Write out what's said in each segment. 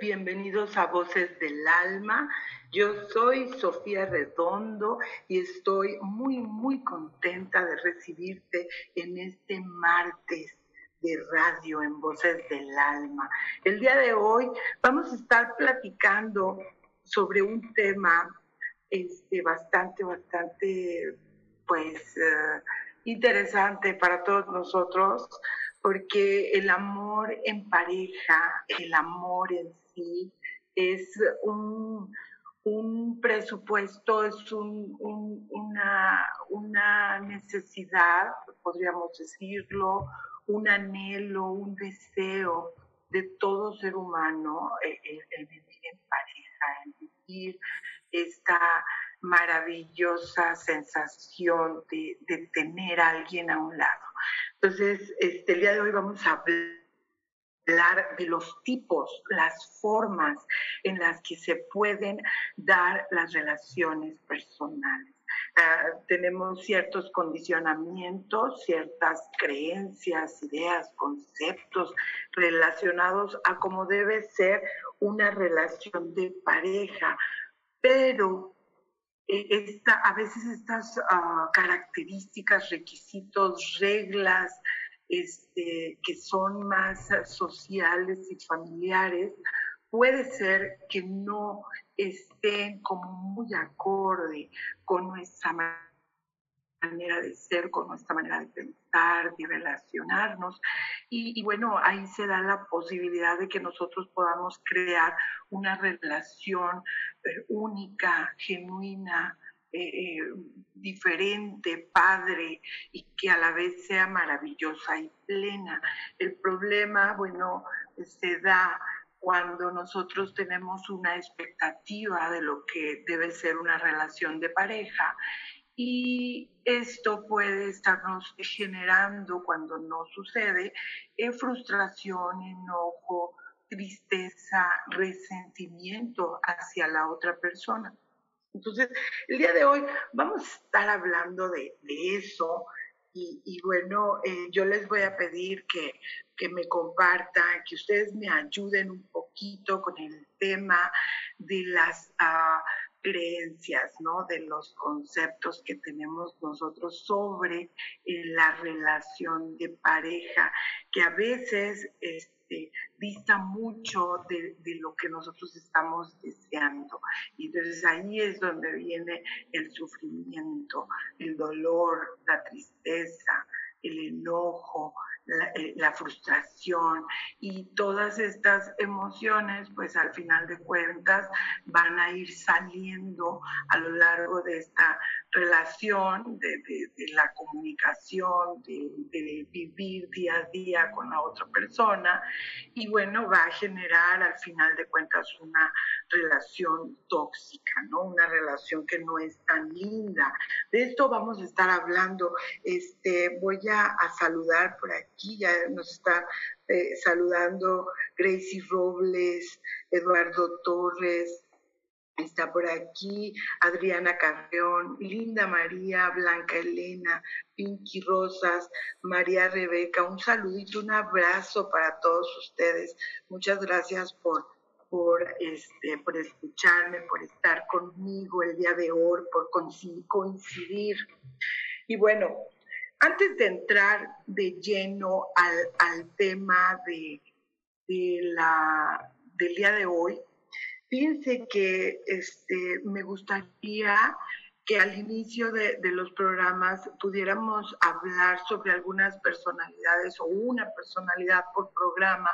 Bienvenidos a Voces del Alma. Yo soy Sofía Redondo y estoy muy, muy contenta de recibirte en este martes de radio en Voces del Alma. El día de hoy vamos a estar platicando sobre un tema este, bastante, bastante, pues, eh, interesante para todos nosotros porque el amor en pareja, el amor en sí, es un, presupuesto, es una, una necesidad, podríamos decirlo, un anhelo, un deseo de todo ser humano, el, vivir en pareja, el vivir esta maravillosa sensación de, de tener a alguien a un lado. Entonces, este, el día de hoy vamos a hablar de los tipos, las formas en las que se pueden dar las relaciones personales. Ah, tenemos ciertos condicionamientos, ciertas creencias, ideas, conceptos relacionados a cómo debe ser una relación de pareja, pero eh, a veces estas ah, características, requisitos, reglas este, que son más sociales y familiares, puede ser que no estén como muy acorde con nuestra manera de ser, con nuestra manera de pensar, de relacionarnos. Y, bueno, ahí se da la posibilidad de que nosotros podamos crear una relación eh, única, genuina, eh, eh, diferente, padre y que a la vez sea maravillosa y plena. El problema, bueno, se da cuando nosotros tenemos una expectativa de lo que debe ser una relación de pareja y esto puede estarnos generando, cuando no sucede, frustración, enojo, tristeza, resentimiento hacia la otra persona. Entonces, el día de hoy vamos a estar hablando de, eso y, bueno, eh, yo les voy a pedir que, me compartan, que ustedes me ayuden un poquito con el tema de las... Ah, creencias, ¿no? De los conceptos que tenemos nosotros sobre la relación de pareja, que a veces este, mucho de, de, lo que nosotros estamos deseando. Y entonces ahí es donde viene el sufrimiento, el dolor, la tristeza, el enojo, eh, la, frustración y todas estas emociones, pues al final de cuentas van a ir saliendo a lo largo de esta relación, de, la comunicación, de, vivir día a día con la otra persona y bueno, va a generar al final de cuentas una relación tóxica, ¿no? Una relación que no es tan linda. De esto vamos a estar hablando. Este, voy a, a saludar por aquí aquí ya nos está eh, saludando Gracie Robles, Eduardo Torres, está por aquí Adriana Carreón, Linda María, Blanca Elena, Pinky Rosas, María Rebeca, un saludito, un abrazo para todos ustedes. Muchas gracias por por, este, por escucharme, por estar conmigo el día de hoy, por coincidir. Y bueno, antes de entrar de lleno al, tema de, la, del día de hoy, fíjense que este, me gustaría que al inicio de, los programas pudiéramos hablar sobre algunas personalidades o una personalidad por programa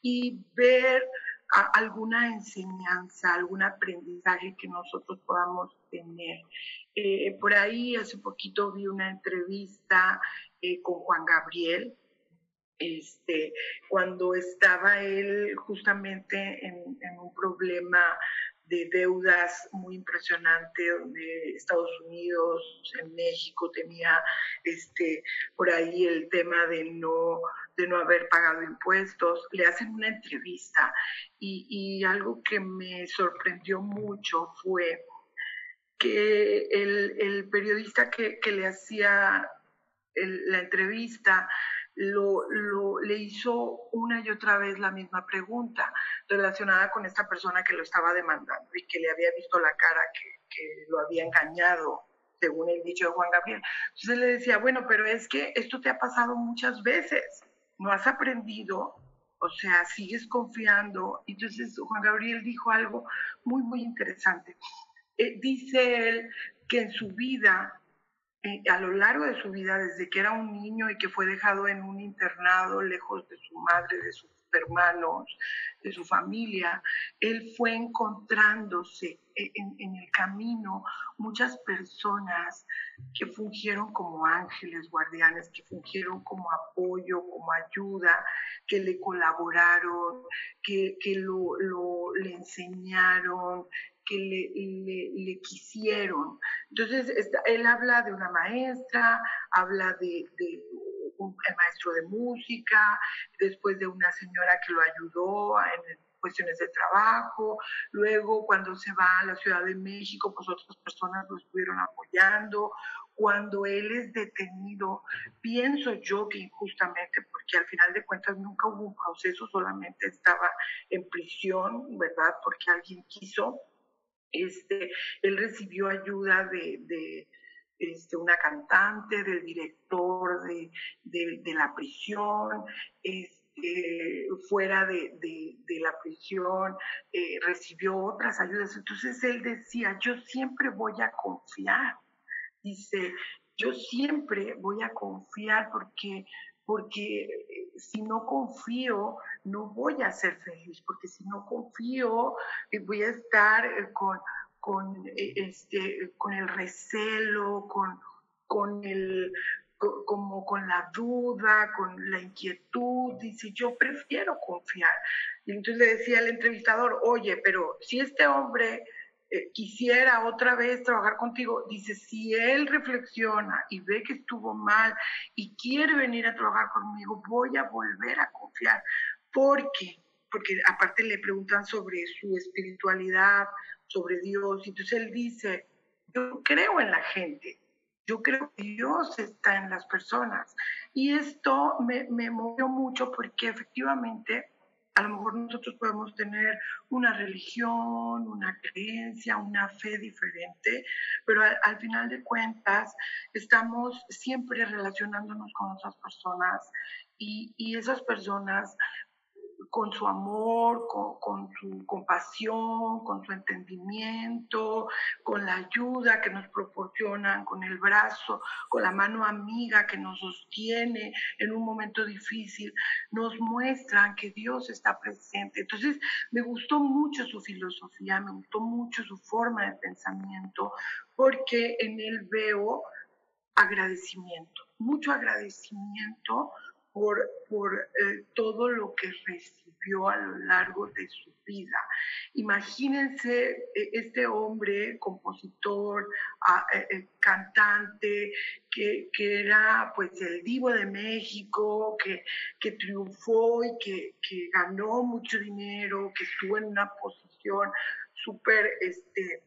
y ver alguna enseñanza, algún aprendizaje que nosotros podamos tener. Eh, por ahí hace poquito vi una entrevista eh, con Juan Gabriel, este, cuando estaba él justamente en, un problema de deudas muy impresionante, donde Estados Unidos, en México tenía este, por ahí el tema de no, de no haber pagado impuestos. Le hacen una entrevista y, algo que me sorprendió mucho fue que el, periodista que, le hacía la entrevista lo, le hizo una y otra vez la misma pregunta relacionada con esta persona que lo estaba demandando y que le había visto la cara que, que lo había engañado, según el dicho de Juan Gabriel. Entonces le decía, bueno, pero es que esto te ha pasado muchas veces, no has aprendido, o sea, sigues confiando. Entonces Juan Gabriel dijo algo muy, muy interesante. Eh, dice él que en su vida eh, a lo largo de su vida, desde que era un niño y que fue dejado en un internado lejos de su madre, de sus hermanos, de su familia, él fue encontrándose e, en, el camino muchas personas que fungieron como ángeles guardianes, que fungieron como apoyo, como ayuda, que le colaboraron, que, que lo, lo, le enseñaron, que le, le, quisieron. Entonces, él habla de una maestra, habla de un, el maestro de música, después de una señora que lo ayudó en cuestiones de trabajo, luego cuando se va a la Ciudad de México, pues otras personas lo estuvieron apoyando, cuando él es detenido, pienso yo que injustamente, porque al final de cuentas nunca hubo un proceso, solamente estaba en prisión, ¿verdad? Porque alguien quiso, este, él recibió ayuda de, de este, una cantante, del director de, de, de la prisión, este, fuera de, la prisión, eh, recibió otras ayudas. Entonces él decía, yo siempre voy a confiar. Dice, yo siempre voy a confiar porque porque eh, si no confío, no voy a ser feliz, porque si no confío, eh, voy a estar con, con, este, con el recelo, con, con el como con la duda, con la inquietud, dice, yo prefiero confiar. Y entonces le decía al entrevistador, oye, pero si este hombre eh, quisiera otra vez trabajar contigo, dice, si él reflexiona y ve que estuvo mal y quiere venir a trabajar conmigo, voy a volver a confiar. ¿Por qué? Porque aparte le preguntan sobre su espiritualidad, sobre Dios, y entonces él dice, yo creo en la gente, yo creo que Dios está en las personas. Y esto me, me movió mucho porque efectivamente a lo mejor nosotros podemos tener una religión, una creencia, una fe diferente, pero al, final de cuentas estamos siempre relacionándonos con otras personas y, y esas personas con su amor, con, su compasión, con su entendimiento, con la ayuda que nos proporcionan, con el brazo, con la mano amiga que nos sostiene en un momento difícil, nos muestran que Dios está presente. Entonces, me gustó mucho su filosofía, me gustó mucho su forma de pensamiento, porque en él veo agradecimiento, mucho agradecimiento por, eh, todo lo que recibió a lo largo de su vida. Imagínense eh, este hombre, compositor, ah, eh, cantante, que, era pues el divo de México, que, triunfó y que, ganó mucho dinero, que estuvo en una posición súper este,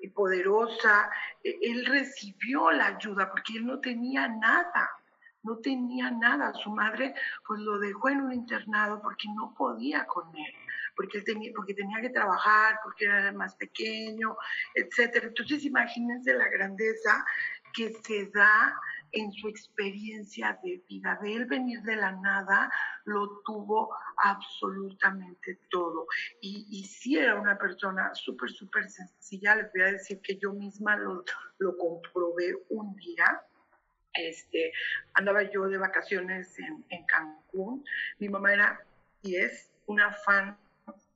y poderosa, e, él recibió la ayuda porque él no tenía nada no tenía nada. Su madre pues lo dejó en un internado porque no podía con él, porque tenía, porque tenía que trabajar, porque era más pequeño, etcétera. Entonces imagínense la grandeza que se da en su experiencia de vida. De él venir de la nada, lo tuvo absolutamente todo. Y, y sí era una persona súper, súper sencilla. Les voy a decir que yo misma lo, lo comprobé un día este, andaba yo de vacaciones en, Cancún. Mi mamá era y es una fan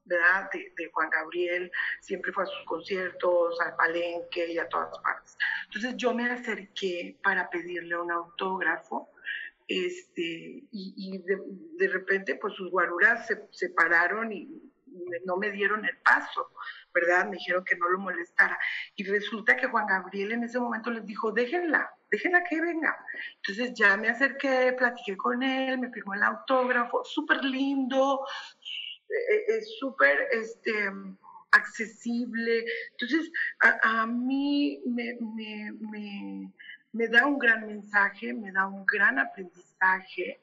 ¿verdad? De, de, Juan Gabriel, siempre fue a sus conciertos, al palenque y a todas partes. Entonces yo me acerqué para pedirle un autógrafo este, y, de, repente pues sus guaruras se separaron y no me dieron el paso, ¿verdad? Me dijeron que no lo molestara. Y resulta que Juan Gabriel en ese momento les dijo, déjenla, déjenla que venga. Entonces ya me acerqué, platiqué con él, me firmó el autógrafo, súper lindo, e, e, es súper este, accesible. Entonces, a, mí me, me, me, da un gran mensaje, me da un gran aprendizaje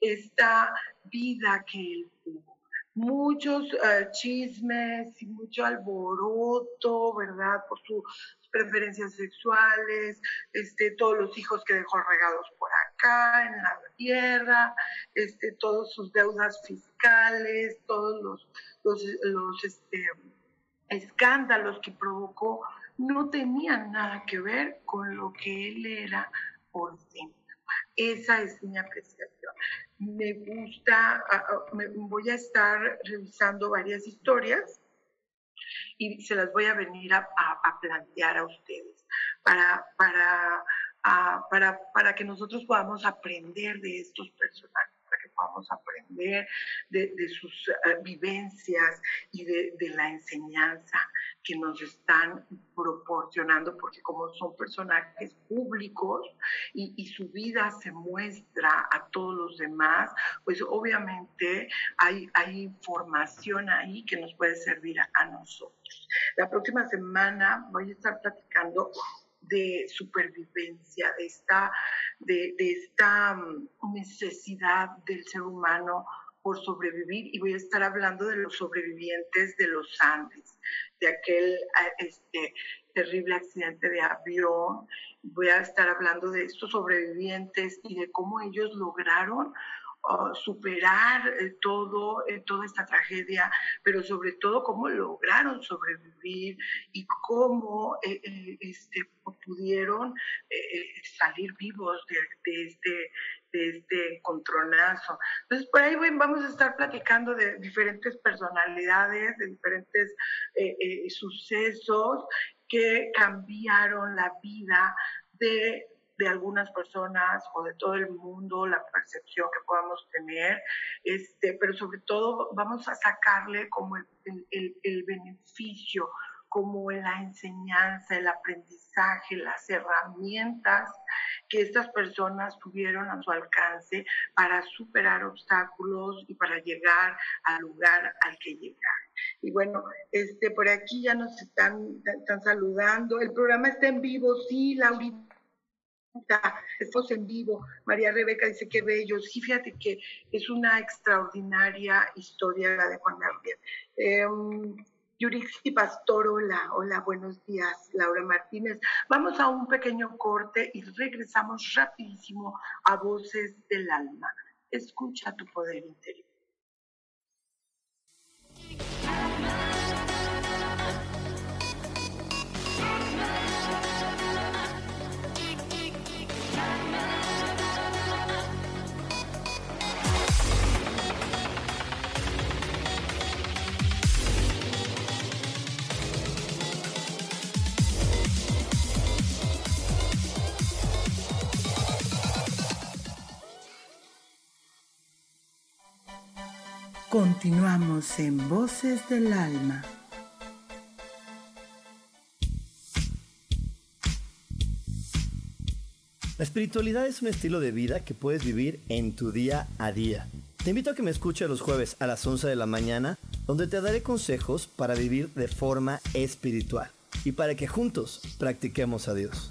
esta vida que él tuvo. Muchos eh, chismes y mucho alboroto, ¿verdad? Por sus preferencias sexuales, este, todos los hijos que dejó regados por acá en la tierra, este, todas sus deudas fiscales, todos los, los, los este, escándalos que provocó no tenían nada que ver con lo que él era por dentro. Esa es mi apreciación. Me gusta, voy a estar revisando varias historias y se las voy a venir a, plantear a ustedes para, para, para, para que nosotros podamos aprender de estos personajes vamos a aprender de, sus eh, vivencias y de, la enseñanza que nos están proporcionando, porque como son personajes públicos y, y, su vida se muestra a todos los demás, pues obviamente hay, hay información ahí que nos puede servir a, a nosotros. La próxima semana voy a estar platicando de supervivencia, de esta, de, esta mm, necesidad del ser humano por sobrevivir y voy a estar hablando de los sobrevivientes de los Andes, de aquel este, terrible accidente de avión. Voy a estar hablando de estos sobrevivientes y de cómo ellos lograron superar eh, todo, eh, toda esta tragedia, pero sobre todo cómo lograron sobrevivir y cómo eh, este, pudieron salir vivos de, este de este. Entonces, por ahí vamos a estar platicando de diferentes personalidades, de diferentes sucesos que cambiaron la vida de de algunas personas o de todo el mundo, la percepción que podamos tener, este, pero sobre todo vamos a sacarle como el, el, el beneficio, como la enseñanza, el aprendizaje, las herramientas que estas personas tuvieron a su alcance para superar obstáculos y para llegar al lugar al que llegar. Y bueno, este, por aquí ya nos están, están saludando. El programa está en vivo, sí, Laurita esposa en vivo. María Rebeca dice que bello. Sí, fíjate que es una extraordinaria historia la de Juan Gabriel. Eh, Yurixi Pastor, hola, hola, buenos días, Laura Martínez. Vamos a un pequeño corte y regresamos rapidísimo a Voces del Alma. Escucha tu poder interior. Continuamos en Voces del Alma. La espiritualidad es un estilo de vida que puedes vivir en tu día a día. Te invito a que me escuches los jueves a las 11 de la mañana, donde te daré consejos para vivir de forma espiritual y para que juntos practiquemos a Dios.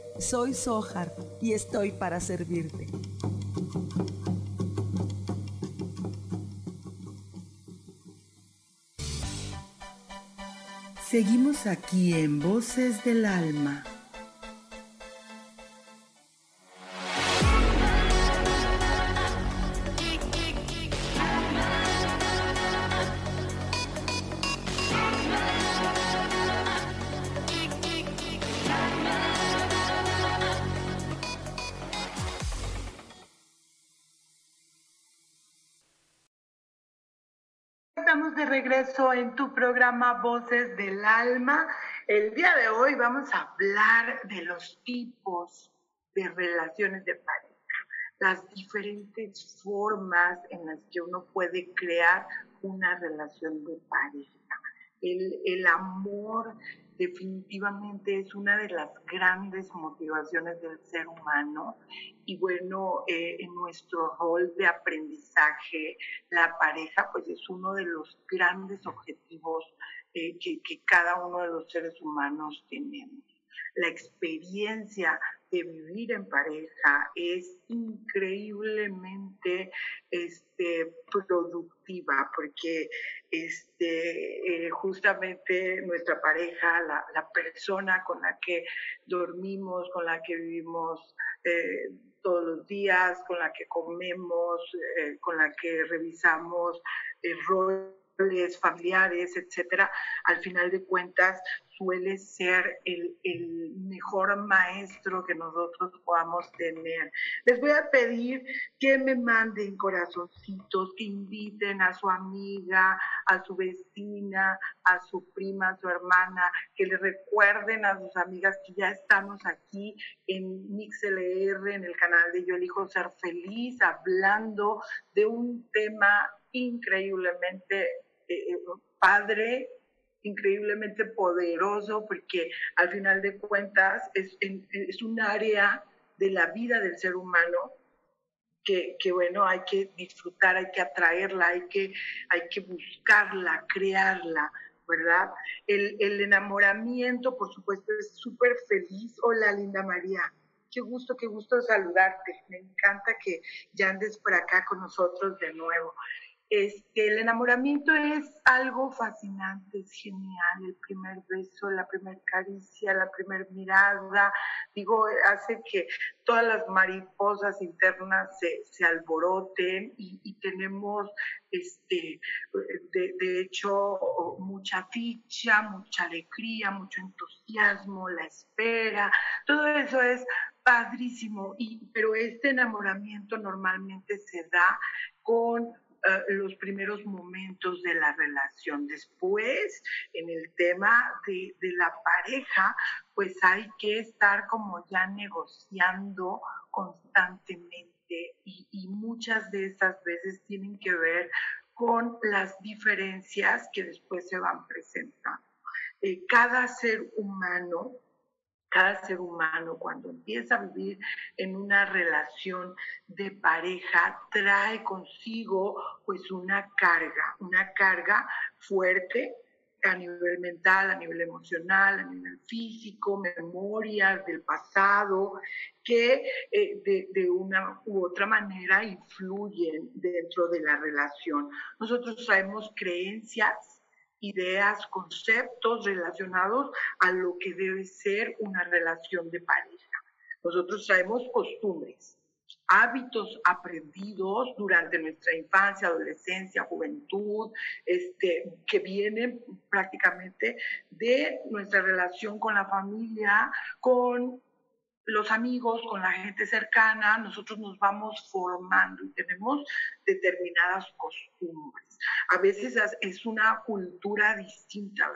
soy Sohar y estoy para servirte. Seguimos aquí en Voces del Alma. Regreso en tu programa Voces del Alma. El día de hoy vamos a hablar de los tipos de relaciones de pareja, las diferentes formas en las que uno puede crear una relación de pareja. El, el amor definitivamente es una de las grandes motivaciones del ser humano y bueno, eh, en nuestro rol de aprendizaje, la pareja pues es uno de los grandes objetivos eh, que, que cada uno de los seres humanos tenemos. La experiencia de vivir en pareja es increíblemente este, productiva porque este, eh, justamente nuestra pareja, la, la, persona con la que dormimos, con la que vivimos eh, todos los días, con la que comemos, eh, con la que revisamos roles familiares, etcétera, al final de cuentas suele ser el, mejor maestro que nosotros podamos tener. Les voy a pedir que me manden corazoncitos, que inviten a su amiga, a su vecina, a su prima, a su hermana, que le recuerden a sus amigas que ya estamos aquí en MixLR, en el canal de Yo Elijo Ser Feliz, hablando de un tema increíblemente eh, padre, increíblemente poderoso, porque al final de cuentas es, es un área de la vida del ser humano que, que, bueno, hay que disfrutar, hay que atraerla, hay que, hay que buscarla, crearla, ¿verdad? El, el enamoramiento, por supuesto, es súper feliz. Hola, linda María. Qué gusto, qué gusto saludarte. Me encanta que ya andes por acá con nosotros de nuevo. El enamoramiento es algo fascinante, es genial, el primer beso, la primera caricia, la primera mirada, digo, hace que todas las mariposas internas se, se alboroten y, y, tenemos, este, de, de, hecho, mucha ficha, mucha alegría, mucho entusiasmo, la espera, todo eso es padrísimo, y, pero este enamoramiento normalmente se da con eh, los primeros momentos de la relación. Después, en el tema de, de la pareja, pues hay que estar como ya negociando constantemente y, muchas de estas veces tienen que ver con las diferencias que después se van presentando. Eh, cada ser humano cada ser humano cuando empieza a vivir en una relación de pareja trae consigo pues una carga, una carga fuerte a nivel mental, a nivel emocional, a nivel físico, memorias del pasado, que eh, de, de, una u otra manera influyen dentro de la relación. Nosotros traemos creencias ideas, conceptos relacionados a lo que debe ser una relación de pareja. Nosotros traemos costumbres, hábitos aprendidos durante nuestra infancia, adolescencia, juventud, este, que vienen prácticamente de nuestra relación con la familia, con los amigos, con la gente cercana, nosotros nos vamos formando y tenemos determinadas costumbres. A veces es una cultura distinta,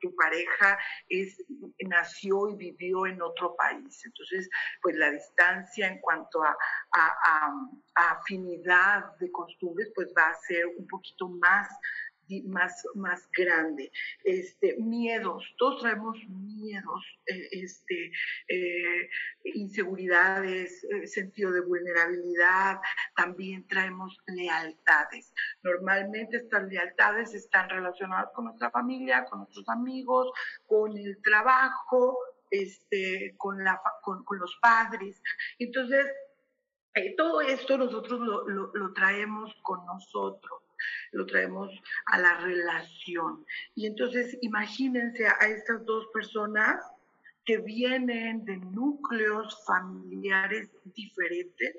tu, pareja es, nació y vivió en otro país, entonces pues la distancia en cuanto a, a, a afinidad de costumbres pues va a ser un poquito más más, más grande. Este, miedos, todos traemos miedos, eh, este, eh, inseguridades, eh, sentido de vulnerabilidad, también traemos lealtades. Normalmente estas lealtades están relacionadas con nuestra familia, con nuestros amigos, con el trabajo, este, con, la, con, los padres. Entonces, todo esto nosotros lo, lo traemos con nosotros lo traemos a la relación. Y entonces imagínense a estas dos personas que vienen de núcleos familiares diferentes,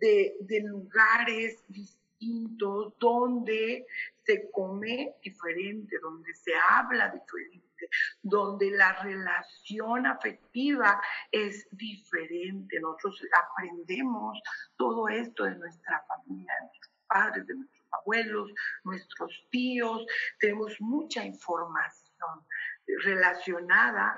de, lugares distintos, donde se come diferente, donde se habla diferente, donde la relación afectiva es diferente. Nosotros aprendemos todo esto de nuestra familia, de nuestros padres, de nuestros abuelos, nuestros tíos, tenemos mucha información relacionada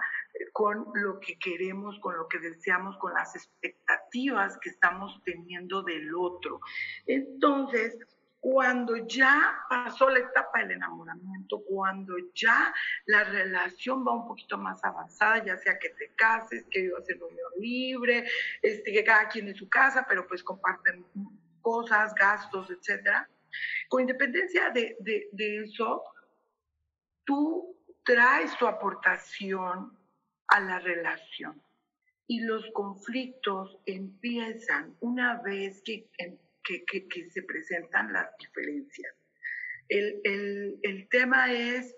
con lo que queremos, con lo que deseamos, con las expectativas que estamos teniendo del otro. Entonces, cuando ya pasó la etapa del enamoramiento, cuando ya la relación va un poquito más avanzada, ya sea que te cases, que vivas en unión libre, este, que cada quien en su casa, pero pues comparten cosas, gastos, etcétera. Con independencia de, eso, tú traes tu aportación a la relación y los conflictos empiezan una vez que, que, se presentan las diferencias. El, el, tema es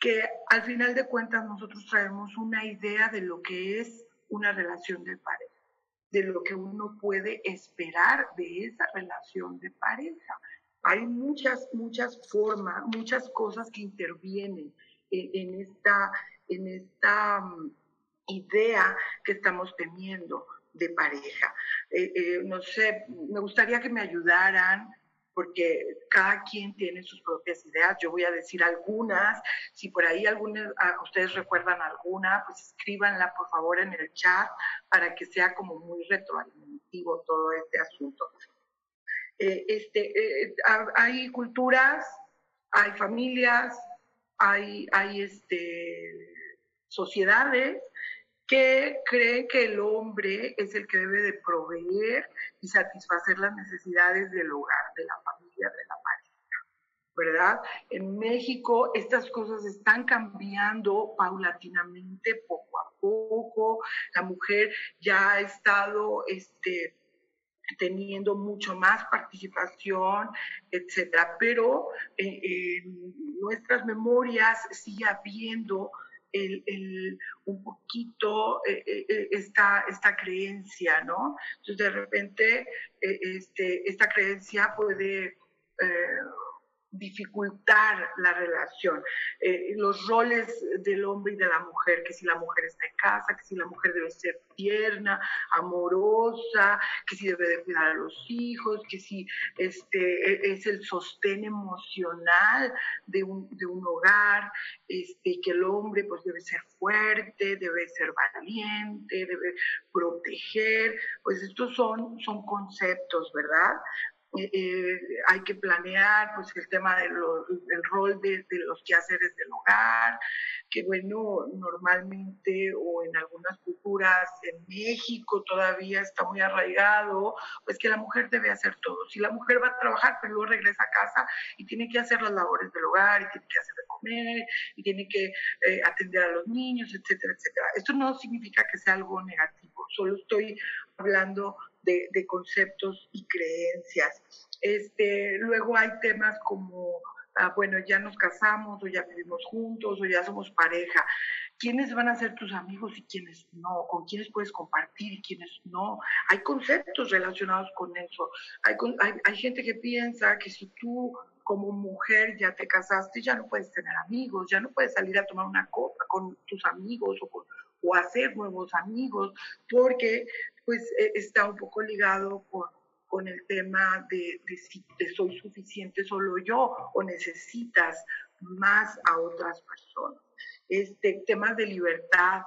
que al final de cuentas nosotros traemos una idea de lo que es una relación de pareja, de lo que uno puede esperar de esa relación de pareja hay muchas, muchas formas, muchas cosas que intervienen en, esta, en esta mm, idea que estamos teniendo de pareja. Eh, eh, no sé, me gustaría que me ayudaran porque cada quien tiene sus propias ideas. Yo voy a decir algunas. Si por ahí algunas, ah, ustedes recuerdan alguna, pues escríbanla por favor en el chat para que sea como muy retroalimentativo todo este asunto. Eh, este, eh, hay culturas, hay familias, hay, hay este, sociedades que creen que el hombre es el que debe de proveer y satisfacer las necesidades del hogar, de la familia, de la pareja, ¿verdad? En México estas cosas están cambiando paulatinamente, poco a poco. La mujer ya ha estado, este, teniendo mucho más participación, etcétera. Pero eh, en nuestras memorias sigue habiendo el, un poquito eh, eh, esta, esta creencia, ¿no? Entonces, de repente, este, esta creencia puede dificultar la relación. Eh, los roles del hombre y de la mujer, que si la mujer está en casa, que si la mujer debe ser tierna, amorosa, que si debe de cuidar a los hijos, que si este, e, es el sostén emocional de un, de un hogar, este, que el hombre pues debe ser fuerte, debe ser valiente, debe proteger, pues estos son, son conceptos, ¿verdad? Eh, eh, hay que planear pues el tema del rol de, los quehaceres del hogar, que bueno, normalmente o en algunas culturas, en México todavía está muy arraigado, pues que la mujer debe hacer todo. Si la mujer va a trabajar, pero luego regresa a casa y tiene que hacer las labores del hogar, y tiene que hacer de comer, y tiene que eh, atender a los niños, etcétera, etcétera. Esto no significa que sea algo negativo, solo estoy hablando de, conceptos y creencias. Este, luego hay temas como, ah, bueno, ya nos casamos o ya vivimos juntos o ya somos pareja. ¿Quiénes van a ser tus amigos y quiénes no? ¿Con quiénes puedes compartir y quiénes no? Hay conceptos relacionados con eso. Hay, hay, gente que piensa que si tú como mujer ya te casaste, ya no puedes tener amigos, ya no puedes salir a tomar una copa con tus amigos o, o hacer nuevos amigos, porque pues eh, está un poco ligado con, el tema de, si te soy suficiente solo yo o necesitas más a otras personas. Este tema de libertad,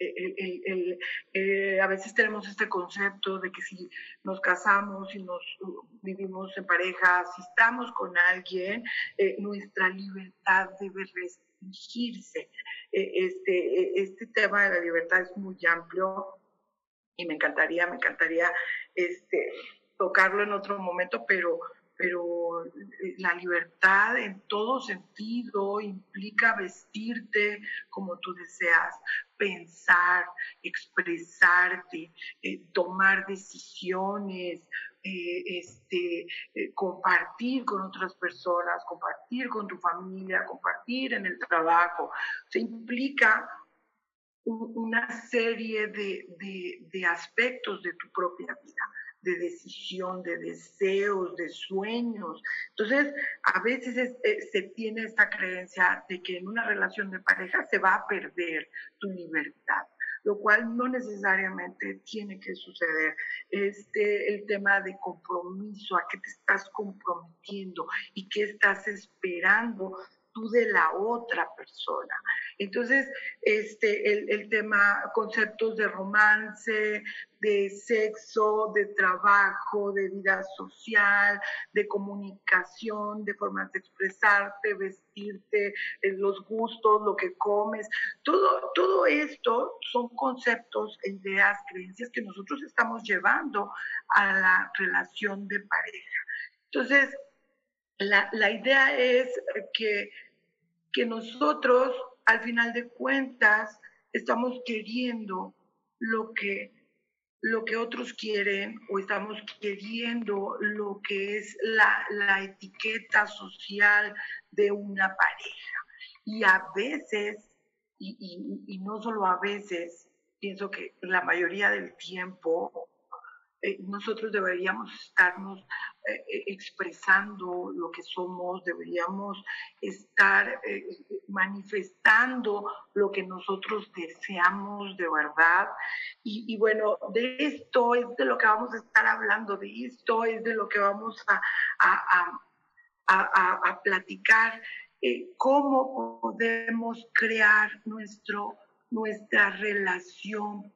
eh, a veces tenemos este concepto de que si nos casamos y nos uh, vivimos en pareja, si estamos con alguien, eh, nuestra libertad debe restringirse. este, este tema de la libertad es muy amplio y me encantaría, me encantaría este, tocarlo en otro momento, pero, pero eh, la libertad en todo sentido implica vestirte como tú deseas, pensar, expresarte, eh, tomar decisiones, eh, este, compartir con otras personas, compartir con tu familia, compartir en el trabajo. Se implica una serie de, aspectos de tu propia vida, de decisión, de deseos, de sueños. Entonces, a veces eh, se tiene esta creencia de que en una relación de pareja se va a perder tu libertad lo cual no necesariamente tiene que suceder. Este, el tema de compromiso, a qué te estás comprometiendo y qué estás esperando de la otra persona. Entonces, este, el, el, tema, conceptos de romance, de sexo, de trabajo, de vida social, de comunicación, de formas de expresarte, vestirte, eh, los gustos, lo que comes, todo, todo esto son conceptos, ideas, creencias que nosotros estamos llevando a la relación de pareja. Entonces, la, la idea es que que nosotros, al final de cuentas, estamos queriendo lo que, lo que otros quieren o estamos queriendo lo que es la, la etiqueta social de una pareja. Y a veces, y, y no solo a veces, pienso que la mayoría del tiempo eh, nosotros deberíamos estarnos eh, eh, expresando lo que somos, deberíamos estar manifestando lo que nosotros deseamos de verdad. Y, bueno, de esto es de lo que vamos a estar hablando, de esto es de lo que vamos a, a, a, a platicar, cómo podemos crear nuestro, nuestra relación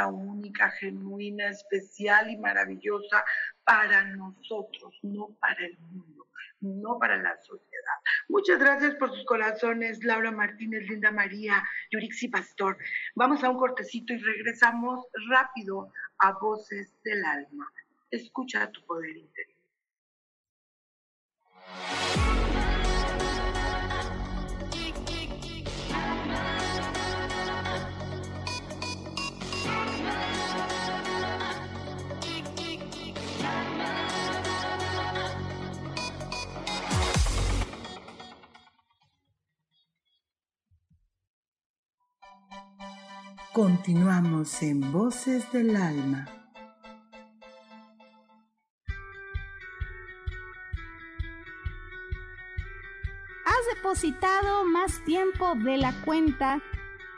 única, genuina, especial y maravillosa para nosotros, no para el mundo, no para la sociedad. Muchas gracias por sus corazones, Laura Martínez, Linda María, Yurixi Pastor. Vamos a un cortecito y regresamos rápido a Voces del Alma. Escucha tu poder interior. Continuamos en Voces del Alma. ¿Has depositado más tiempo de la cuenta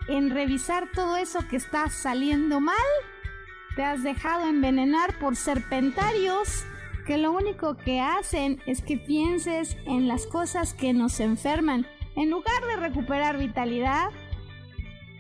en revisar todo eso que está saliendo mal? ¿Te has dejado envenenar por serpentarios que lo único que hacen es que pienses en las cosas que nos enferman en lugar de recuperar vitalidad?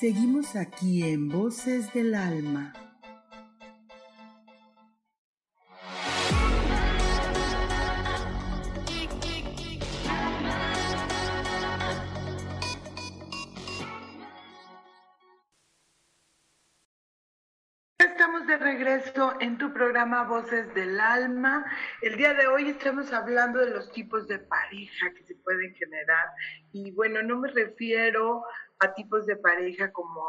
Seguimos aquí en Voces del Alma. en tu programa Voces del Alma. El día de hoy estamos hablando de los tipos de pareja que se pueden generar. Y bueno, no me refiero a tipos de pareja como,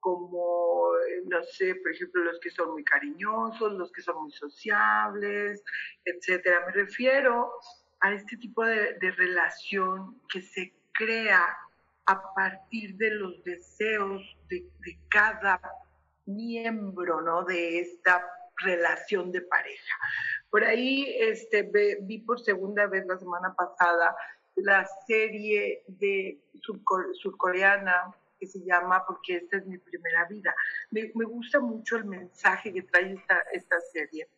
como, no sé, por ejemplo, los que son muy cariñosos, los que son muy sociables, etcétera. Me refiero a este tipo de, relación que se crea a partir de los deseos de, de cada miembro ¿no? de esta relación de pareja. Por ahí este, vi por segunda vez la semana pasada la serie de surcoreana que se llama Porque esta es mi primera vida. Me, gusta mucho el mensaje que trae esta, esta serie,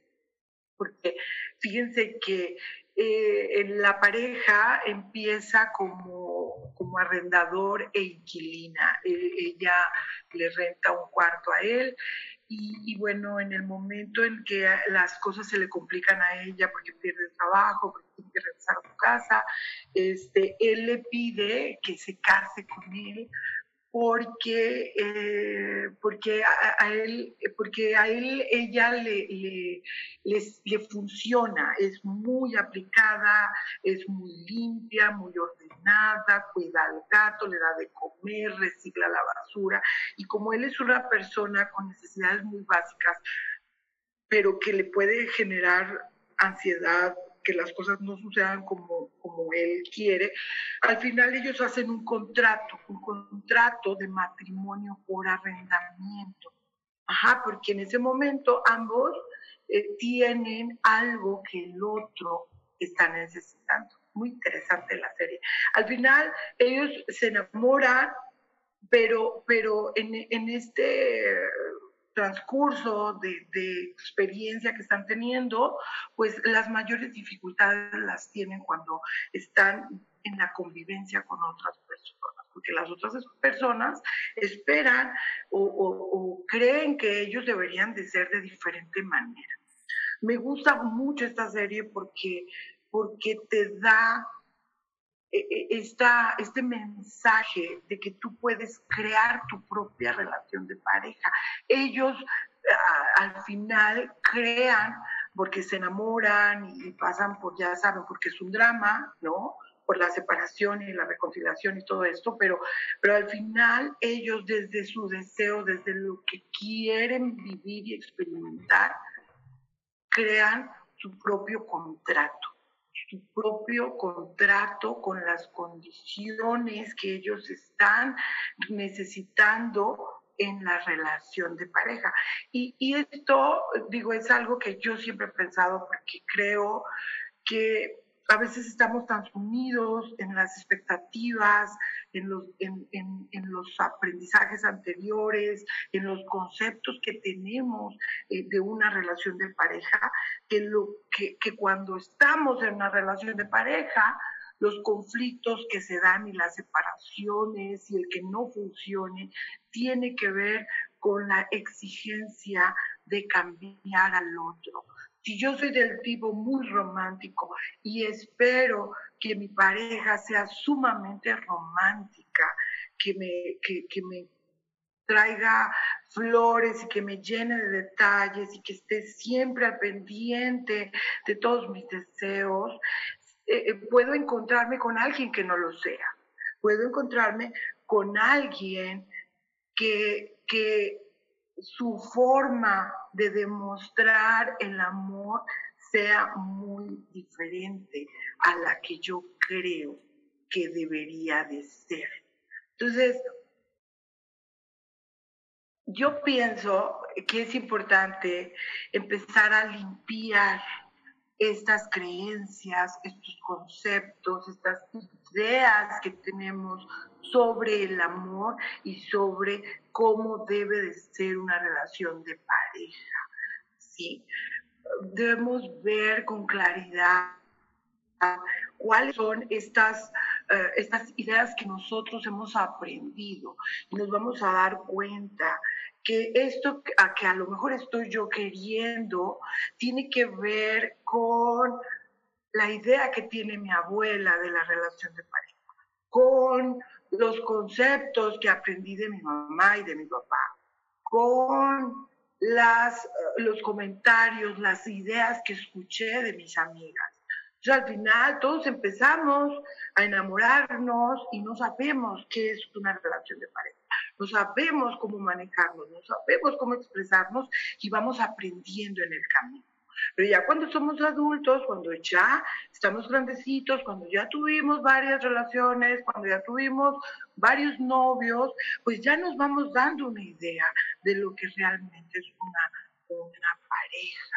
porque fíjense que eh, la pareja empieza como, como arrendador e inquilina. E, ella le renta un cuarto a él y, bueno, en el momento en que las cosas se le complican a ella porque pierde el trabajo, porque tiene que regresar a su casa, este, él le pide que se case con él porque, eh, porque, a, él, porque a él ella le, le, funciona, es muy aplicada, es muy limpia, muy ordenada, cuida al gato, le da de comer, recicla la basura y como él es una persona con necesidades muy básicas, pero que le puede generar ansiedad, que las cosas no sucedan como, como él quiere, al final ellos hacen un contrato, un contrato de matrimonio por arrendamiento. Ajá, porque en ese momento ambos eh, tienen algo que el otro está necesitando. Muy interesante la serie. Al final ellos se enamoran, pero, pero en, en este transcurso de, experiencia que están teniendo, pues las mayores dificultades las tienen cuando están en la convivencia con otras personas, porque las otras personas esperan o, creen que ellos deberían de ser de diferente manera. Me gusta mucho esta serie porque porque te da esta, este mensaje de que tú puedes crear tu propia relación de pareja. Ellos al final crean porque se enamoran y pasan por, ya saben, porque es un drama, ¿no? por la separación y la reconciliación y todo esto, pero, pero al final ellos desde su deseo, desde lo que quieren vivir y experimentar, crean su propio contrato, su propio contrato con las condiciones que ellos están necesitando en la relación de pareja. Y, y, esto, digo, es algo que yo siempre he pensado porque creo que a veces estamos tan sumidos en las expectativas, en los, en, en, los aprendizajes anteriores, en los conceptos que tenemos eh, de una relación de pareja, que, lo, que cuando estamos en una relación de pareja, los conflictos que se dan y las separaciones y el que no funcione, tiene que ver con la exigencia de cambiar al otro. Si yo soy del tipo muy romántico y espero que mi pareja sea sumamente romántica, que me, que, me traiga flores y que me llene de detalles y que esté siempre al pendiente de todos mis deseos, eh, eh, puedo encontrarme con alguien que no lo sea. Puedo encontrarme con alguien que, que su forma de demostrar el amor sea muy diferente a la que yo creo que debería de ser. Entonces, yo pienso que es importante empezar a limpiar estas creencias, estos conceptos, estas ideas que tenemos sobre el amor y sobre cómo debe de ser una relación de pareja. ¿sí? Debemos ver con claridad cuáles son estas, eh, estas ideas que nosotros hemos aprendido y nos vamos a dar cuenta que esto a que a lo mejor estoy yo queriendo tiene que ver con la idea que tiene mi abuela de la relación de pareja, con los conceptos que aprendí de mi mamá y de mi papá, con las, eh, los comentarios, las ideas que escuché de mis amigas. Entonces, al final todos empezamos a enamorarnos y no sabemos qué es una relación de pareja no sabemos cómo manejarnos, no sabemos cómo expresarnos y vamos aprendiendo en el camino. Pero ya cuando somos adultos, cuando ya estamos grandecitos, cuando ya tuvimos varias relaciones, cuando ya tuvimos varios novios, pues ya nos vamos dando una idea de lo que realmente es una, una pareja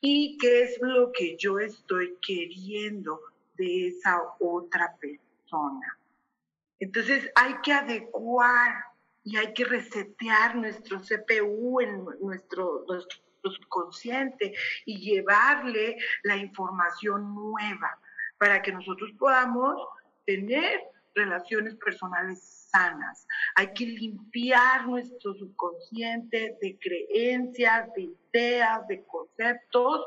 y qué es lo que yo estoy queriendo de esa otra persona. Entonces hay que adecuar y hay que resetear nuestro CPU en nuestro, nuestro subconsciente y llevarle la información nueva para que nosotros podamos tener relaciones personales sanas. Hay que limpiar nuestro subconsciente de creencias, de ideas, de conceptos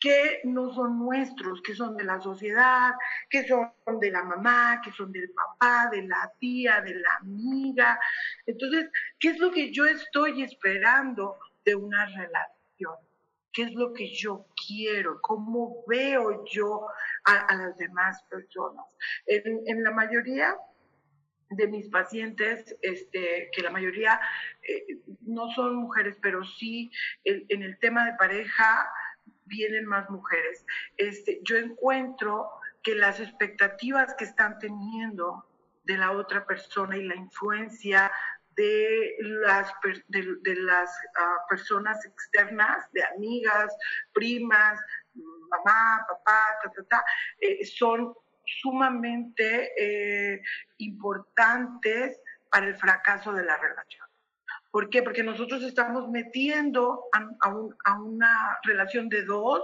que no son nuestros, que son de la sociedad, que son de la mamá, que son del papá, de la tía, de la amiga. Entonces, ¿qué es lo que yo estoy esperando de una relación? ¿Qué es lo que yo quiero? ¿Cómo veo yo a, las demás personas? En, la mayoría de mis pacientes, este, que la mayoría eh, no son mujeres, pero sí en el tema de pareja, vienen más mujeres. Este, yo encuentro que las expectativas que están teniendo de la otra persona y la influencia de las, de, las ah, personas externas, de amigas, primas, mamá, papá, ta, ta, ta, eh, son sumamente eh, importantes para el fracaso de la relación. ¿Por qué? Porque nosotros estamos metiendo a, una relación de dos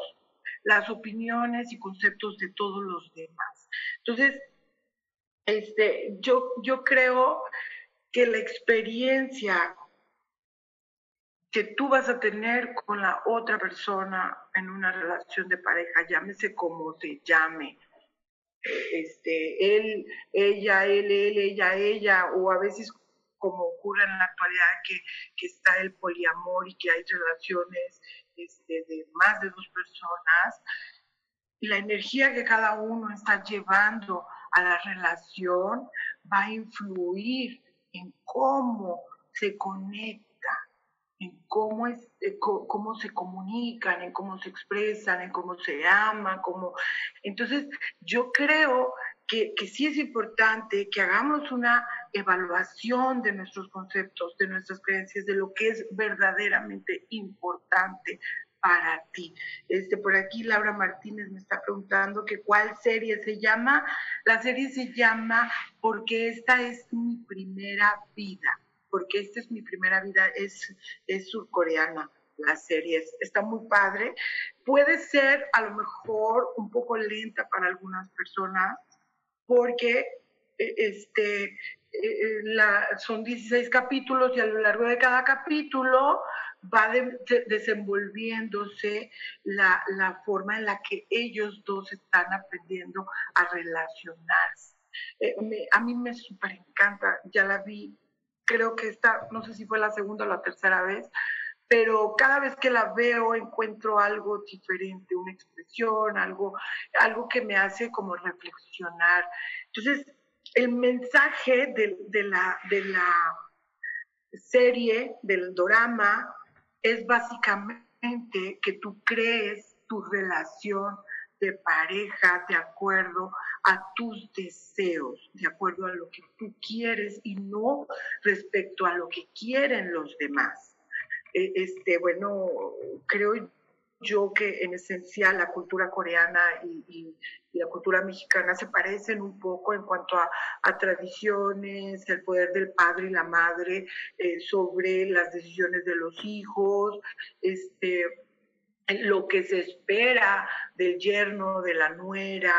las opiniones y conceptos de todos los demás. Entonces, este, yo, yo creo que la experiencia que tú vas a tener con la otra persona en una relación de pareja, llámese como se llame. Este, él, ella, él, él, ella, ella, o a veces como ocurre en la actualidad que, que está el poliamor y que hay relaciones este, de más de dos personas, la energía que cada uno está llevando a la relación va a influir en cómo se conecta, en cómo, es, eh, cómo se comunican, en cómo se expresan, en cómo se aman, cómo... Entonces, yo creo que, que sí es importante que hagamos una evaluación de nuestros conceptos, de nuestras creencias, de lo que es verdaderamente importante para ti. Este, por aquí Laura Martínez me está preguntando que cuál serie se llama. La serie se llama Porque esta es mi primera vida. Porque esta es mi primera vida, es, es surcoreana la serie. Está muy padre. Puede ser a lo mejor un poco lenta para algunas personas porque e, este, e, e, la, son 16 capítulos y a lo largo de cada capítulo va desenvolviéndose la, la, forma en la que ellos dos están aprendiendo a relacionarse. Eh, a mí me súper encanta, ya la vi, creo que esta, no sé si fue la segunda o la tercera vez, pero cada vez que la veo encuentro algo diferente, una expresión, algo, algo que me hace como reflexionar. Entonces, el mensaje de, de la, de la serie, del drama, es básicamente que tú crees tu relación de pareja de acuerdo a tus deseos, de acuerdo a lo que tú quieres y no respecto a lo que quieren los demás. E, este, bueno, creo yo que en esencia la cultura coreana y, la cultura mexicana se parecen un poco en cuanto a, tradiciones, el poder del padre y la madre eh, sobre las decisiones de los hijos, este, lo que se espera del yerno, de la nuera,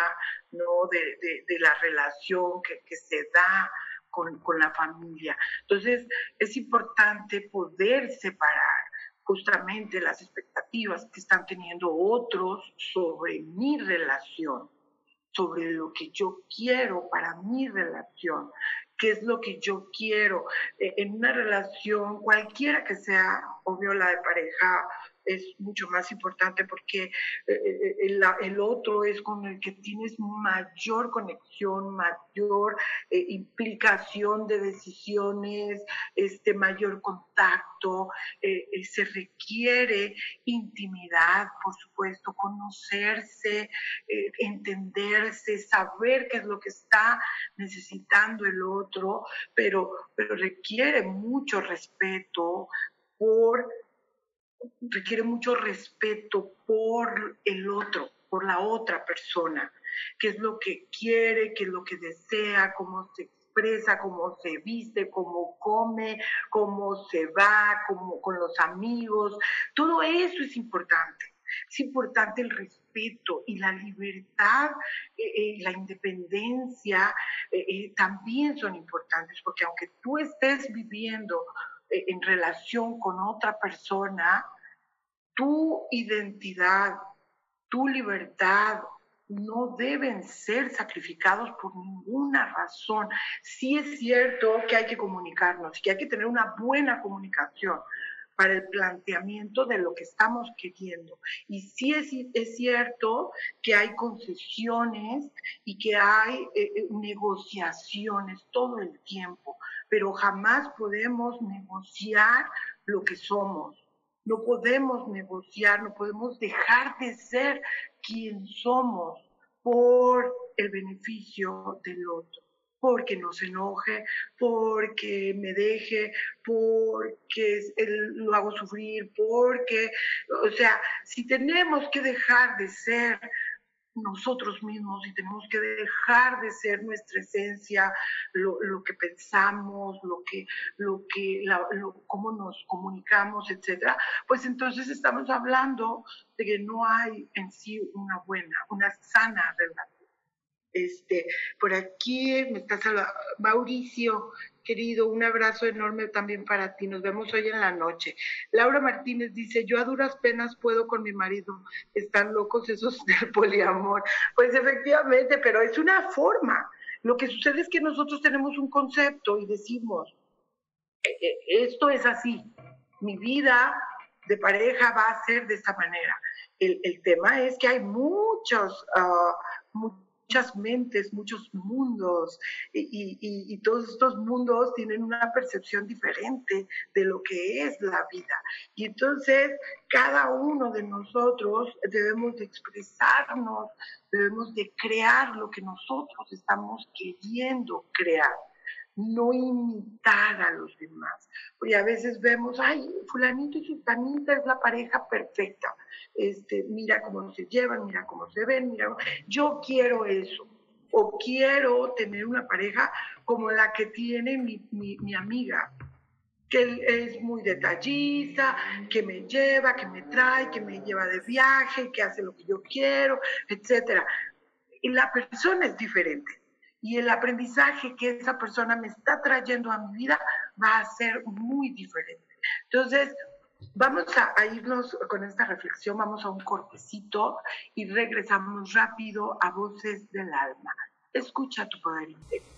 ¿no? de, la relación que, que se da con, con, la familia. Entonces, es importante poder separar justamente las expectativas que están teniendo otros sobre mi relación, sobre lo que yo quiero para mi relación, qué es lo que yo quiero eh, en una relación, cualquiera que sea, obvio la de pareja, es mucho más importante porque eh, eh, el, el, otro es con el que tienes mayor conexión, mayor eh, implicación de decisiones, este mayor contacto, se requiere intimidad, por supuesto, conocerse, entenderse, saber qué es lo que está necesitando el otro, pero, pero requiere mucho respeto por requiere mucho respeto por el otro, por la otra persona, qué es lo que quiere, qué es lo que desea, cómo se expresa, cómo se viste, cómo come, cómo se va, cómo, con los amigos. Todo eso es importante. Es importante el respeto y la libertad, eh, eh la independencia eh, eh, también son importantes, porque aunque tú estés viviendo en relación con otra persona, tu identidad, tu libertad no deben ser sacrificados por ninguna razón. Sí es cierto que hay que comunicarnos, que hay que tener una buena comunicación para el planteamiento de lo que estamos queriendo. Y sí es, es cierto que hay concesiones y que hay eh, eh, negociaciones todo el tiempo, pero jamás podemos negociar lo que somos no podemos negociar, no podemos dejar de ser quien somos por el beneficio del otro, porque no se enoje, porque me deje, porque lo hago sufrir, porque, o sea, si tenemos que dejar de ser nosotros mismos y tenemos que dejar de ser nuestra esencia, lo, que pensamos, lo que, lo que, cómo nos comunicamos, etcétera, pues entonces estamos hablando de que no hay en sí una buena, una sana relación. Este, por aquí me está saludando Mauricio, querido, un abrazo enorme también para ti. Nos vemos hoy en la noche. Laura Martínez dice, yo a duras penas puedo con mi marido. Están locos esos del poliamor. Pues efectivamente, pero es una forma. Lo que sucede es que nosotros tenemos un concepto y decimos, e, e, esto es así, mi vida de pareja va a ser de esta manera. El, tema es que hay muchos, ah, muchas mentes, muchos mundos, y, todos estos mundos tienen una percepción diferente de lo que es la vida. Y entonces cada uno de nosotros debemos de expresarnos, debemos de crear lo que nosotros estamos queriendo crear no imitar a los demás. Porque a veces vemos, ay, fulanito y sultanita es la pareja perfecta. Este, mira cómo se llevan, mira cómo se ven, mira, yo quiero eso. O quiero tener una pareja como la que tiene mi, mi amiga, que es muy detallista, que me lleva, que me trae, que me lleva de viaje, que hace lo que yo quiero, etcétera. Y la persona es diferente y el aprendizaje que esa persona me está trayendo a mi vida va a ser muy diferente. Entonces, vamos a, irnos con esta reflexión, vamos a un cortecito y regresamos rápido a Voces del Alma. Escucha tu poder interior.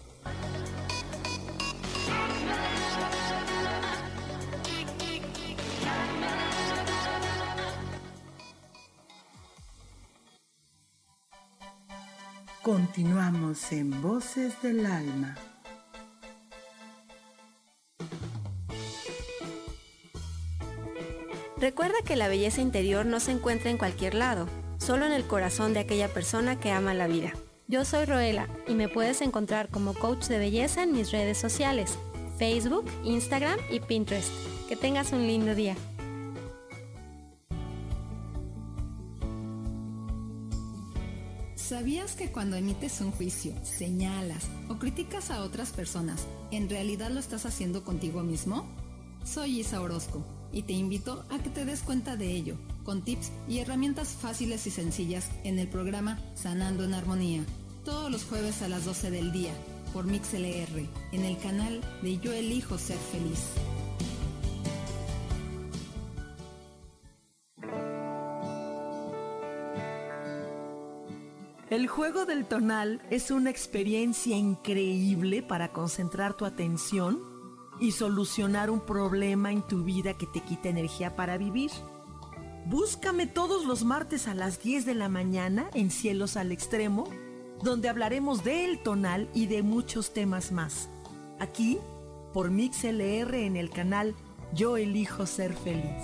Continuamos en Voces del Alma. Recuerda que la belleza interior no se encuentra en cualquier lado, solo en el corazón de aquella persona que ama la vida. Yo soy Roela y me puedes encontrar como coach de belleza en mis redes sociales, Facebook, Instagram y Pinterest. Que tengas un lindo día. ¿Sabías que cuando emites un juicio, señalas o criticas a otras personas, en realidad lo estás haciendo contigo mismo? Soy Isa Orozco y te invito a que te des cuenta de ello, con tips y herramientas fáciles y sencillas en el programa Sanando en Armonía, todos los jueves a las 12 del día, por MixLR, en el canal de Yo Elijo Ser Feliz. El juego del tonal es una experiencia increíble para concentrar tu atención y solucionar un problema en tu vida que te quita energía para vivir. Búscame todos los martes a las 10 de la mañana en Cielos al Extremo, donde hablaremos del tonal y de muchos temas más. Aquí, por MixLR en el canal Yo Elijo Ser Feliz.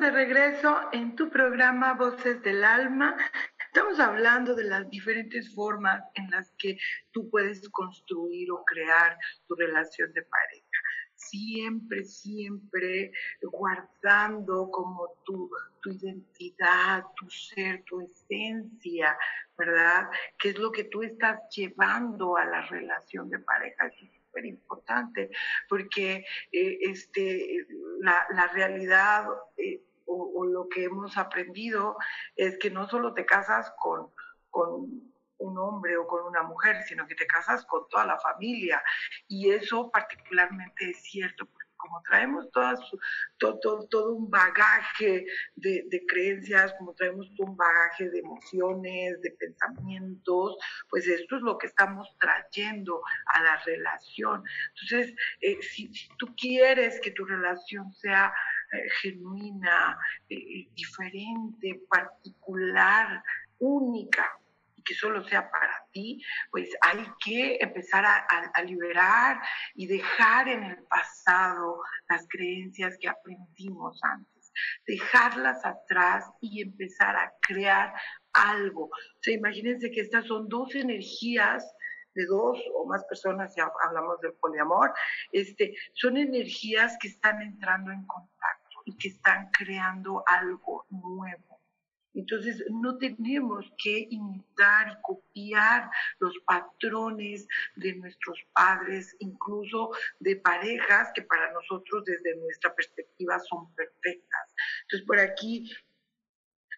De regreso en tu programa Voces del Alma. Estamos hablando de las diferentes formas en las que tú puedes construir o crear tu relación de pareja. Siempre, siempre guardando como tu, tu identidad, tu ser, tu esencia, ¿verdad? ¿Qué es lo que tú estás llevando a la relación de pareja? es súper importante porque eh, este, la, la realidad... Eh, o, lo que hemos aprendido es que no solo te casas con, con un hombre o con una mujer, sino que te casas con toda la familia. Y eso particularmente es cierto, porque como traemos todo, todo, todo, un bagaje de, de, creencias, como traemos todo un bagaje de emociones, de pensamientos, pues esto es lo que estamos trayendo a la relación. Entonces, eh, si, si tú quieres que tu relación sea eh, genuina, eh, diferente, particular, única, que solo sea para ti, pues hay que empezar a, liberar y dejar en el pasado las creencias que aprendimos antes, dejarlas atrás y empezar a crear algo. O sea, imagínense que estas son dos energías de dos o más personas, ya hablamos del poliamor, este, son energías que están entrando en contacto que están creando algo nuevo. Entonces, no tenemos que imitar y copiar los patrones de nuestros padres, incluso de parejas que para nosotros desde nuestra perspectiva son perfectas. Entonces, por aquí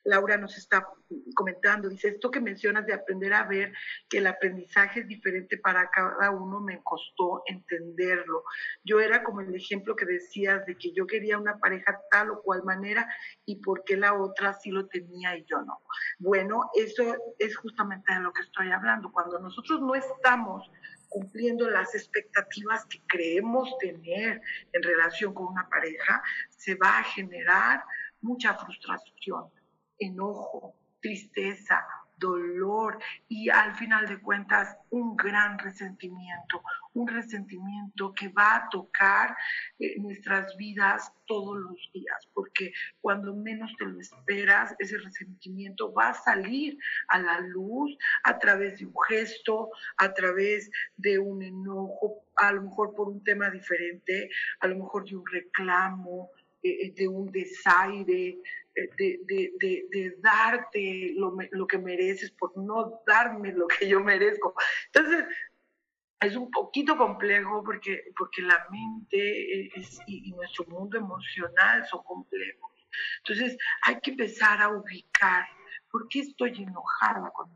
Laura nos está comentando, dice, esto que mencionas de aprender a ver que el aprendizaje es diferente para cada uno, me costó entenderlo. Yo era como el ejemplo que decías de que yo quería una pareja tal o cual manera y por qué la otra sí lo tenía y yo no. Bueno, eso es justamente de lo que estoy hablando. Cuando nosotros no estamos cumpliendo las expectativas que creemos tener en relación con una pareja, se va a generar mucha frustración enojo, tristeza, dolor y al final de cuentas un gran resentimiento, un resentimiento que va a tocar eh, nuestras vidas todos los días, porque cuando menos te lo esperas, ese resentimiento va a salir a la luz a través de un gesto, a través de un enojo, a lo mejor por un tema diferente, a lo mejor de un reclamo, eh, eh, de un desaire, de, darte lo, que mereces por no darme lo que yo merezco. Entonces, es un poquito complejo porque, porque la mente y, y nuestro mundo emocional son complejos. Entonces, hay que empezar a ubicar por qué estoy enojada con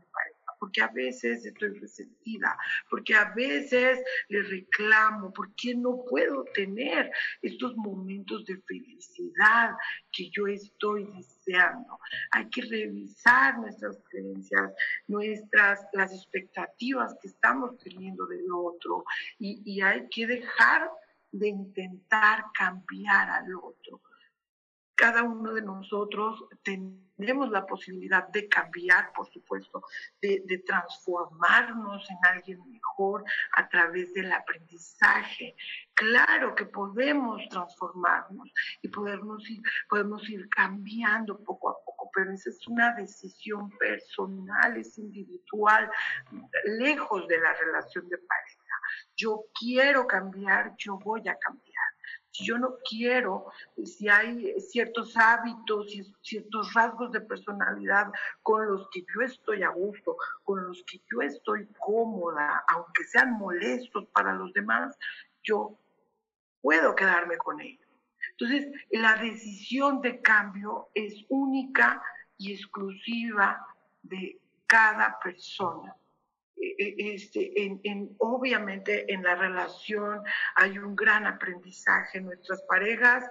porque a veces estoy resentida, porque a veces le reclamo, porque no puedo tener estos momentos de felicidad que yo estoy deseando. Hay que revisar nuestras creencias, nuestras, las expectativas que estamos teniendo del otro y, y hay que dejar de intentar cambiar al otro cada uno de nosotros tenemos la posibilidad de cambiar, por supuesto, de, transformarnos en alguien mejor a través del aprendizaje. Claro que podemos transformarnos y podernos ir, podemos ir cambiando poco a poco, pero esa es una decisión personal, es individual, lejos de la relación de pareja. Yo quiero cambiar, yo voy a cambiar yo no quiero, si hay ciertos hábitos y ciertos rasgos de personalidad con los que yo estoy a gusto, con los que yo estoy cómoda, aunque sean molestos para los demás, yo puedo quedarme con ellos. Entonces, la decisión de cambio es única y exclusiva de cada persona. E, este, en, obviamente en la relación hay un gran aprendizaje. Nuestras parejas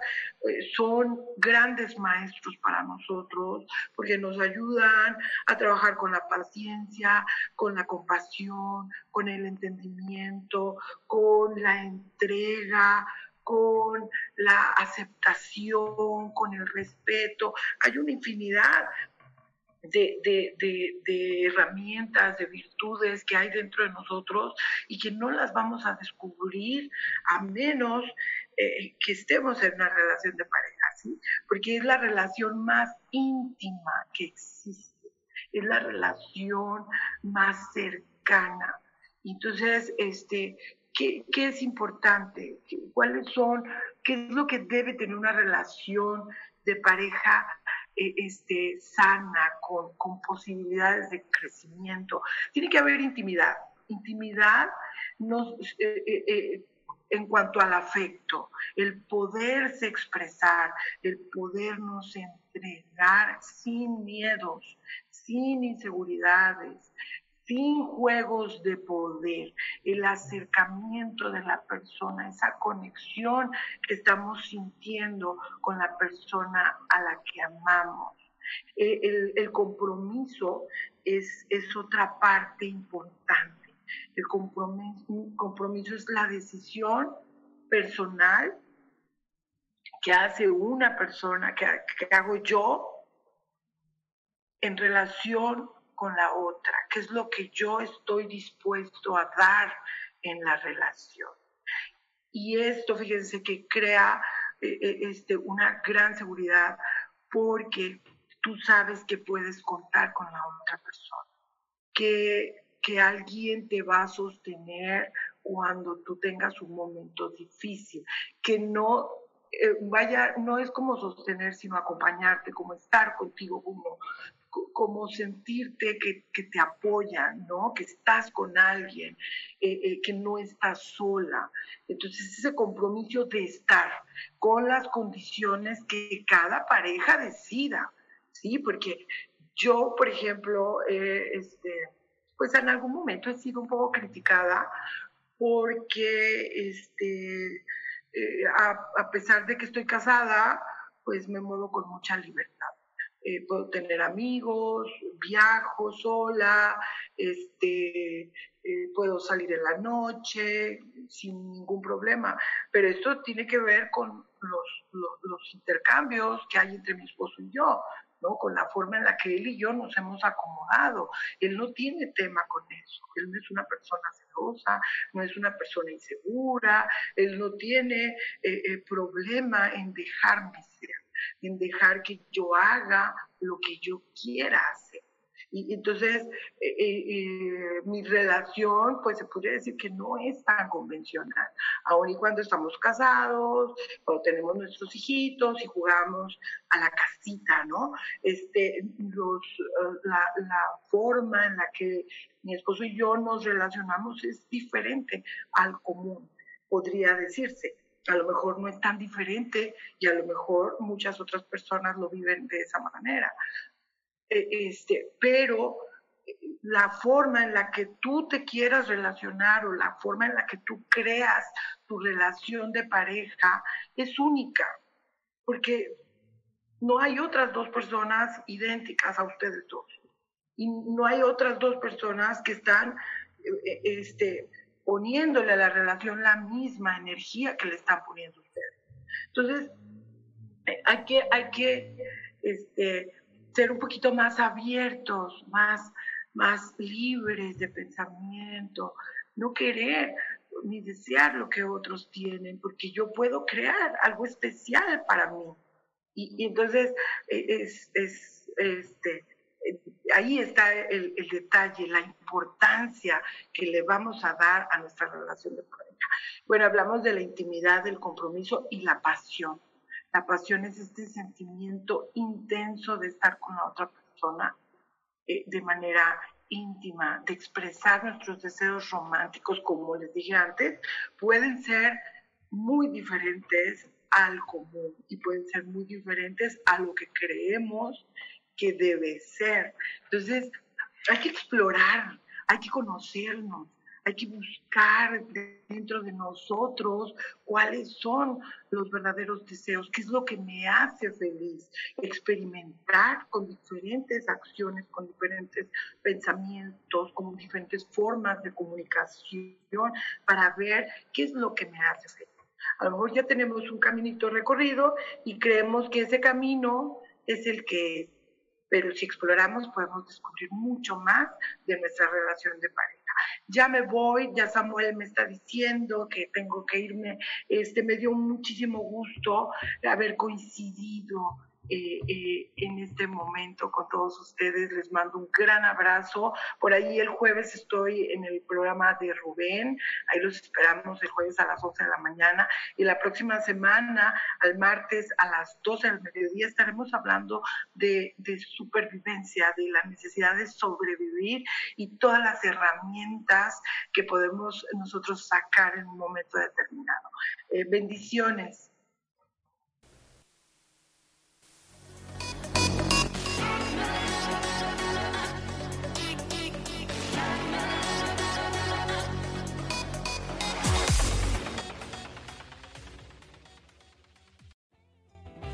eh, son grandes maestros para nosotros porque nos ayudan a trabajar con la paciencia, con la compasión, con el entendimiento, con la entrega, con la aceptación, con el respeto. Hay una infinidad de, herramientas, de virtudes que hay dentro de nosotros y que no las vamos a descubrir a menos eh, que estemos en una relación de pareja, ¿sí? Porque es la relación más íntima que existe, es la relación más cercana. Entonces, este, ¿qué, qué es importante? ¿Cuáles son? ¿Qué es lo que debe tener una relación de pareja e, este, sana, con, con posibilidades de crecimiento. Tiene que haber intimidad. Intimidad eh, eh, eh, en cuanto al afecto, el poderse expresar, el podernos entregar sin miedos, sin inseguridades, sin juegos de poder, el acercamiento de la persona, esa conexión que estamos sintiendo con la persona a la que amamos. Eh, el, compromiso es, es, otra parte importante. El compromiso, es la decisión personal que hace una persona, que, que hago yo en relación con la otra, qué es lo que yo estoy dispuesto a dar en la relación. Y esto, fíjense, que crea eh, eh, este, una gran seguridad porque tú sabes que puedes contar con la otra persona, que, que alguien te va a sostener cuando tú tengas un momento difícil, que no eh, vaya, no es como sostener, sino acompañarte, como estar contigo, como, como sentirte que, que te apoyan, ¿no? Que estás con alguien, eh, eh, que no estás sola. Entonces, ese compromiso de estar con las condiciones que cada pareja decida, ¿sí? Porque yo, por ejemplo, este, pues en algún momento he sido un poco criticada porque este, eh, a, pesar de que estoy casada, pues me muevo con mucha libertad. Eh, puedo tener amigos, viajo sola, este, eh, puedo salir en la noche sin ningún problema. Pero esto tiene que ver con los, los intercambios que hay entre mi esposo y yo. ¿no? Con la forma en la que él y yo nos hemos acomodado. Él no tiene tema con eso. Él no es una persona celosa, no es una persona insegura, él no tiene eh, eh, problema en dejarme ser, en dejar que yo haga lo que yo quiera hacer. Y entonces, eh, eh, eh, mi relación, pues se podría decir que no es tan convencional. Aún y cuando estamos casados, cuando tenemos nuestros hijitos y jugamos a la casita, ¿no? Este, los, la, la forma en la que mi esposo y yo nos relacionamos es diferente al común, podría decirse a lo mejor no es tan diferente y a lo mejor muchas otras personas lo viven de esa manera. Eh, este, pero eh, la forma en la que tú te quieras relacionar o la forma en la que tú creas tu relación de pareja es única, porque no hay otras dos personas idénticas a ustedes dos. Y no hay otras dos personas que están eh, este, poniéndole a la relación la misma energía que le están poniendo ustedes. Entonces, hay que, hay que este, ser un poquito más abiertos, más, más libres de pensamiento, no querer ni desear lo que otros tienen, porque yo puedo crear algo especial para mí. Y, entonces e, es, es, este, ahí está el, detalle, la importancia que le vamos a dar a nuestra relación de pareja. Bueno, hablamos de la intimidad, del compromiso y la pasión. La pasión es este sentimiento intenso de estar con la otra persona eh, de manera íntima, de expresar nuestros deseos románticos, como les dije antes, pueden ser muy diferentes al común y pueden ser muy diferentes a lo que creemos que debe ser. Entonces, hay que explorar, hay que conocernos, hay que buscar dentro de nosotros cuáles son los verdaderos deseos, qué es lo que me hace feliz, experimentar con diferentes acciones, con diferentes pensamientos, con diferentes formas de comunicación para ver qué es lo que me hace feliz. A lo mejor ya tenemos un caminito recorrido y creemos que ese camino es el que pero si exploramos podemos descubrir mucho más de nuestra relación de pareja ya me voy, ya Samuel me está diciendo que tengo que irme. Este, me dio muchísimo gusto haber coincidido eh, eh, en este momento con todos ustedes. Les mando un gran abrazo. Por ahí el jueves estoy en el programa de Rubén. Ahí los esperamos el jueves a las 11 de la mañana. Y la próxima semana, al martes a las 12 del mediodía, estaremos hablando de, supervivencia, de la necesidad de sobrevivir y todas las herramientas que podemos nosotros sacar en un momento determinado. Eh, bendiciones.